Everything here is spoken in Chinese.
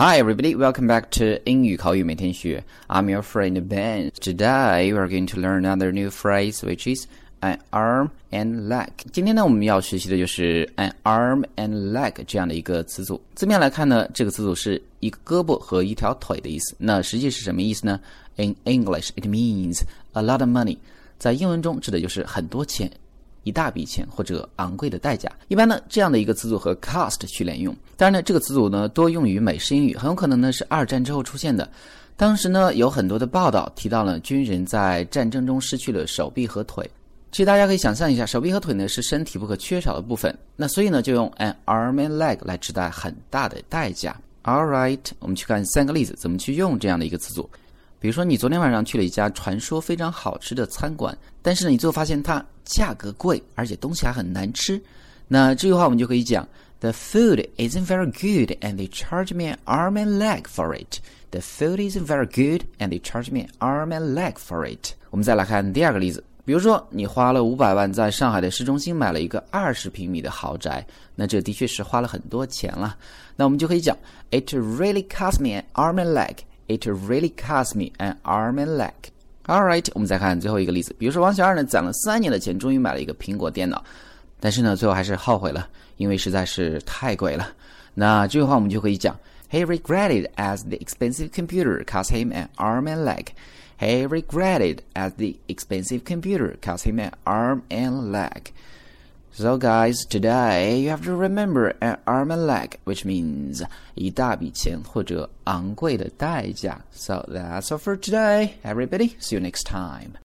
Hi, everybody. Welcome back to 英语口语每天学. I'm your friend Ben. Today, we are going to learn another new phrase, which is an arm and leg. 今天呢，我们要学习的就是 an arm and leg 这样的一个词组。字面来看呢，这个词组是一个胳膊和一条腿的意思。那实际是什么意思呢？In English, it means a lot of money. 在英文中指的就是很多钱。 一大笔钱或者昂贵的代价。一般呢，这样的一个词组和 cost 去连用。当然呢，这个词组呢多用于美式英语，很有可能呢是二战之后出现的。当时呢有很多的报道提到了军人在战争中失去了手臂和腿。其实大家可以想象一下，手臂和腿呢是身体不可缺少的部分。那所以呢就用 an arm and leg 来指代很大的代价。All right，我们去看三个例子，怎么去用这样的一个词组。比如说，你昨天晚上去了一家传说非常好吃的餐馆，但是呢，你最后发现它价格贵，而且东西还很难吃。那这句话我们就可以讲：The food isn't very good, and they charge me an arm and leg for it. The food isn't very good, and they charge me an arm and leg for it. 我们再来看第二个例子，比如说你花了五百万在上海的市中心买了一个二十平米的豪宅，那这的确是花了很多钱了。那我们就可以讲：It really cost me an arm and leg. It really cost me an arm and leg. All right，我们再看最后一个例子。比如说，王小二呢攒了三年的钱，终于买了一个苹果电脑，但是呢，最后还是后悔了，因为实在是太贵了。那这句话我们就可以讲：He regretted as the expensive computer cost him an arm and leg. He regretted as the expensive computer cost him an arm and leg. So guys, today you have to remember an arm and leg, which means 一大笔钱或者昂贵的代价. So that's all for today, everybody. See you next time.